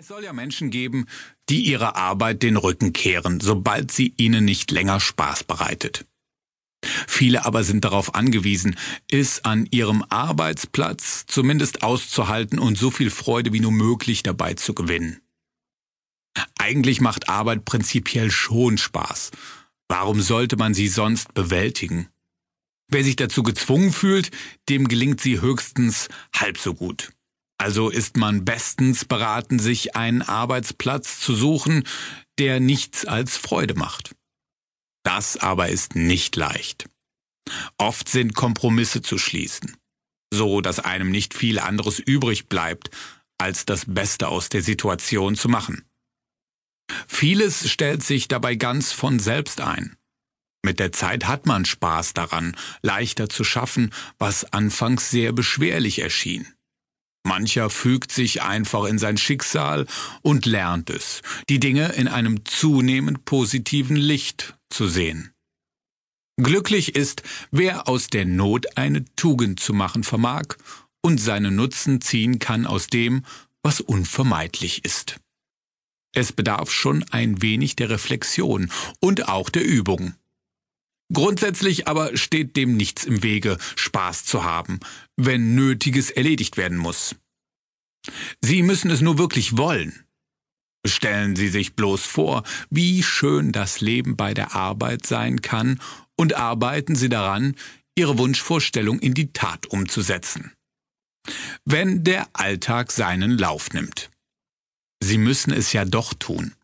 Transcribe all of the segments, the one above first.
Es soll ja Menschen geben, die ihrer Arbeit den Rücken kehren, sobald sie ihnen nicht länger Spaß bereitet. Viele aber sind darauf angewiesen, es an ihrem Arbeitsplatz zumindest auszuhalten und so viel Freude wie nur möglich dabei zu gewinnen. Eigentlich macht Arbeit prinzipiell schon Spaß. Warum sollte man sie sonst bewältigen? Wer sich dazu gezwungen fühlt, dem gelingt sie höchstens halb so gut. Also ist man bestens beraten, sich einen Arbeitsplatz zu suchen, der nichts als Freude macht. Das aber ist nicht leicht. Oft sind Kompromisse zu schließen, so dass einem nicht viel anderes übrig bleibt, als das Beste aus der Situation zu machen. Vieles stellt sich dabei ganz von selbst ein. Mit der Zeit hat man Spaß daran, leichter zu schaffen, was anfangs sehr beschwerlich erschien. Mancher fügt sich einfach in sein Schicksal und lernt es, die Dinge in einem zunehmend positiven Licht zu sehen. Glücklich ist, wer aus der Not eine Tugend zu machen vermag und seinen Nutzen ziehen kann aus dem, was unvermeidlich ist. Es bedarf schon ein wenig der Reflexion und auch der Übung. Grundsätzlich aber steht dem nichts im Wege, Spaß zu haben, wenn Nötiges erledigt werden muss. Sie müssen es nur wirklich wollen. Stellen Sie sich bloß vor, wie schön das Leben bei der Arbeit sein kann, und arbeiten Sie daran, Ihre Wunschvorstellung in die Tat umzusetzen. Wenn der Alltag seinen Lauf nimmt. Sie müssen es ja doch tun.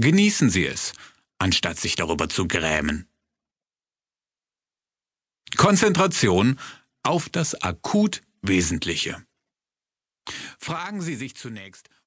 Genießen Sie es, anstatt sich darüber zu grämen. Konzentration auf das akut Wesentliche. Fragen Sie sich zunächst,